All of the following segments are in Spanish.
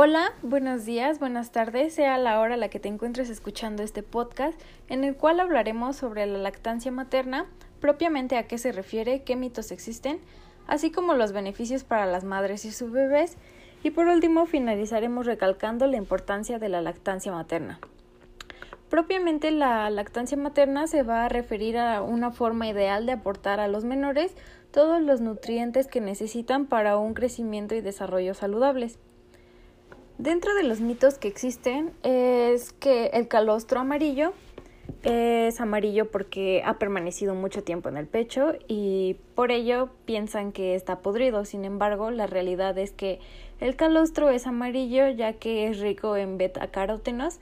Hola, buenos días, buenas tardes, sea la hora a la que te encuentres escuchando este podcast, en el cual hablaremos sobre la lactancia materna, propiamente a qué se refiere, qué mitos existen, así como los beneficios para las madres y sus bebés, y por último finalizaremos recalcando la importancia de la lactancia materna. Propiamente la lactancia materna se va a referir a una forma ideal de aportar a los menores todos los nutrientes que necesitan para un crecimiento y desarrollo saludables. Dentro de los mitos que existen es que el calostro amarillo es amarillo porque ha permanecido mucho tiempo en el pecho y por ello piensan que está podrido. Sin embargo, la realidad es que el calostro es amarillo ya que es rico en beta-carótenos,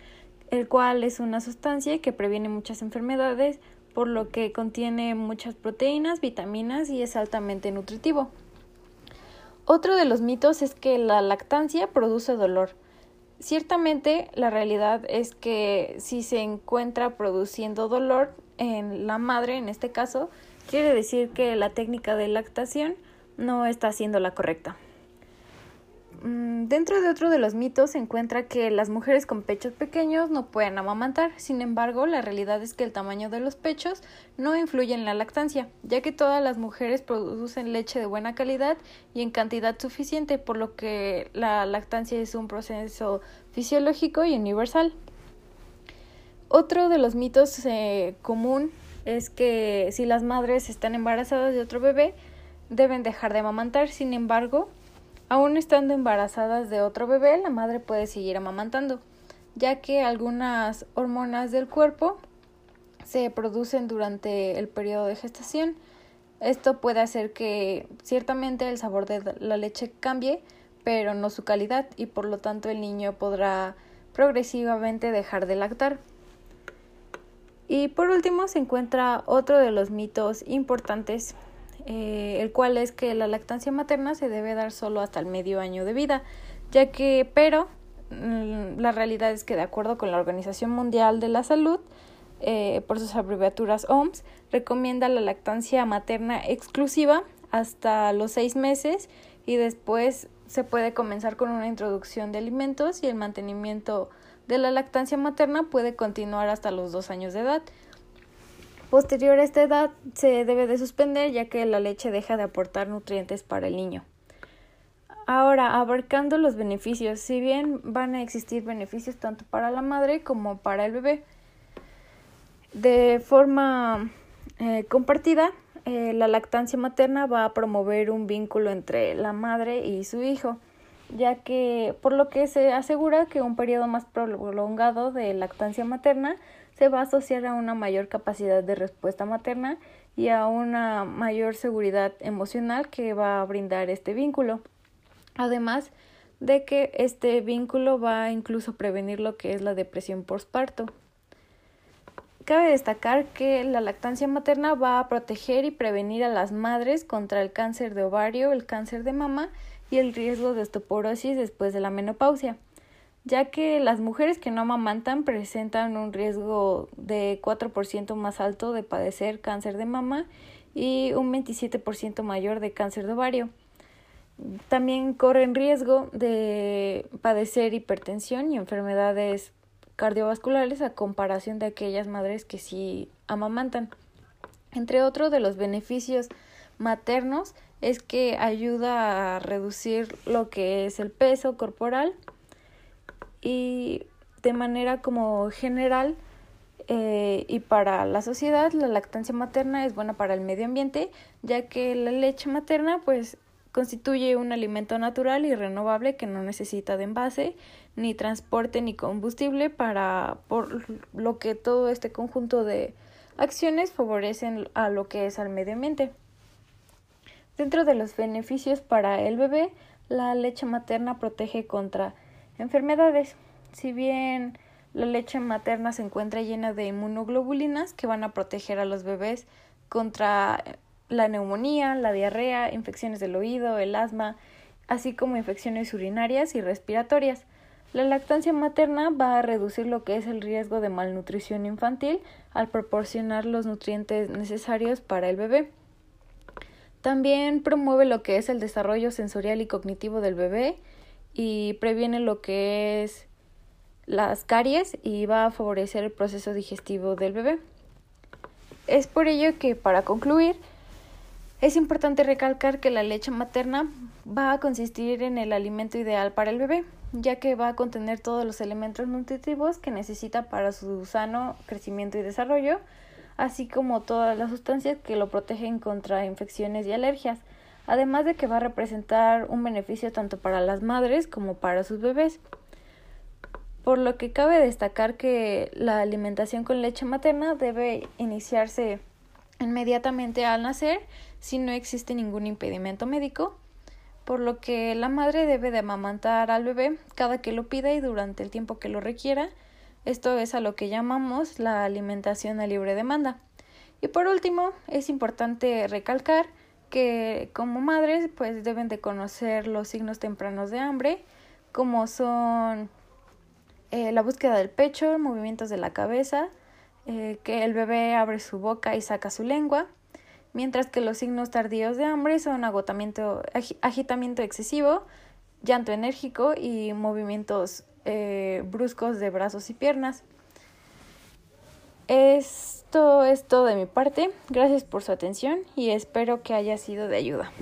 el cual es una sustancia que previene muchas enfermedades, por lo que contiene muchas proteínas, vitaminas y es altamente nutritivo. Otro de los mitos es que la lactancia produce dolor. Ciertamente la realidad es que si se encuentra produciendo dolor en la madre, en este caso, quiere decir que la técnica de lactación no está siendo la correcta. Mm, dentro de otro de los mitos se encuentra que las mujeres con pechos pequeños no pueden amamantar. Sin embargo, la realidad es que el tamaño de los pechos no influye en la lactancia, ya que todas las mujeres producen leche de buena calidad y en cantidad suficiente, por lo que la lactancia es un proceso fisiológico y universal. Otro de los mitos eh, común es que si las madres están embarazadas de otro bebé, deben dejar de amamantar. Sin embargo, Aún estando embarazadas de otro bebé, la madre puede seguir amamantando, ya que algunas hormonas del cuerpo se producen durante el periodo de gestación. Esto puede hacer que ciertamente el sabor de la leche cambie, pero no su calidad, y por lo tanto el niño podrá progresivamente dejar de lactar. Y por último se encuentra otro de los mitos importantes eh, el cual es que la lactancia materna se debe dar solo hasta el medio año de vida, ya que, pero mm, la realidad es que de acuerdo con la Organización Mundial de la Salud, eh, por sus abreviaturas OMS, recomienda la lactancia materna exclusiva hasta los seis meses y después se puede comenzar con una introducción de alimentos y el mantenimiento de la lactancia materna puede continuar hasta los dos años de edad. Posterior a esta edad se debe de suspender ya que la leche deja de aportar nutrientes para el niño. Ahora, abarcando los beneficios, si bien van a existir beneficios tanto para la madre como para el bebé, de forma eh, compartida, eh, la lactancia materna va a promover un vínculo entre la madre y su hijo, ya que por lo que se asegura que un periodo más prolongado de lactancia materna se va a asociar a una mayor capacidad de respuesta materna y a una mayor seguridad emocional que va a brindar este vínculo. Además de que este vínculo va a incluso prevenir lo que es la depresión postparto. Cabe destacar que la lactancia materna va a proteger y prevenir a las madres contra el cáncer de ovario, el cáncer de mama y el riesgo de osteoporosis después de la menopausia ya que las mujeres que no amamantan presentan un riesgo de 4% más alto de padecer cáncer de mama y un 27% mayor de cáncer de ovario. También corren riesgo de padecer hipertensión y enfermedades cardiovasculares a comparación de aquellas madres que sí amamantan. Entre otros de los beneficios maternos es que ayuda a reducir lo que es el peso corporal y de manera como general eh, y para la sociedad la lactancia materna es buena para el medio ambiente ya que la leche materna pues constituye un alimento natural y renovable que no necesita de envase ni transporte ni combustible para por lo que todo este conjunto de acciones favorecen a lo que es al medio ambiente. Dentro de los beneficios para el bebé, la leche materna protege contra enfermedades. Si bien la leche materna se encuentra llena de inmunoglobulinas que van a proteger a los bebés contra la neumonía, la diarrea, infecciones del oído, el asma, así como infecciones urinarias y respiratorias. La lactancia materna va a reducir lo que es el riesgo de malnutrición infantil al proporcionar los nutrientes necesarios para el bebé. También promueve lo que es el desarrollo sensorial y cognitivo del bebé y previene lo que es las caries y va a favorecer el proceso digestivo del bebé. Es por ello que para concluir es importante recalcar que la leche materna va a consistir en el alimento ideal para el bebé, ya que va a contener todos los elementos nutritivos que necesita para su sano crecimiento y desarrollo, así como todas las sustancias que lo protegen contra infecciones y alergias, además de que va a representar un beneficio tanto para las madres como para sus bebés. Por lo que cabe destacar que la alimentación con leche materna debe iniciarse inmediatamente al nacer si no existe ningún impedimento médico, por lo que la madre debe de amamantar al bebé cada que lo pida y durante el tiempo que lo requiera. Esto es a lo que llamamos la alimentación a libre demanda. Y por último, es importante recalcar que como madres pues deben de conocer los signos tempranos de hambre, como son eh, la búsqueda del pecho, movimientos de la cabeza, eh, que el bebé abre su boca y saca su lengua, mientras que los signos tardíos de hambre son agotamiento, agitamiento excesivo, llanto enérgico y movimientos eh, bruscos de brazos y piernas. Esto es todo de mi parte. Gracias por su atención y espero que haya sido de ayuda.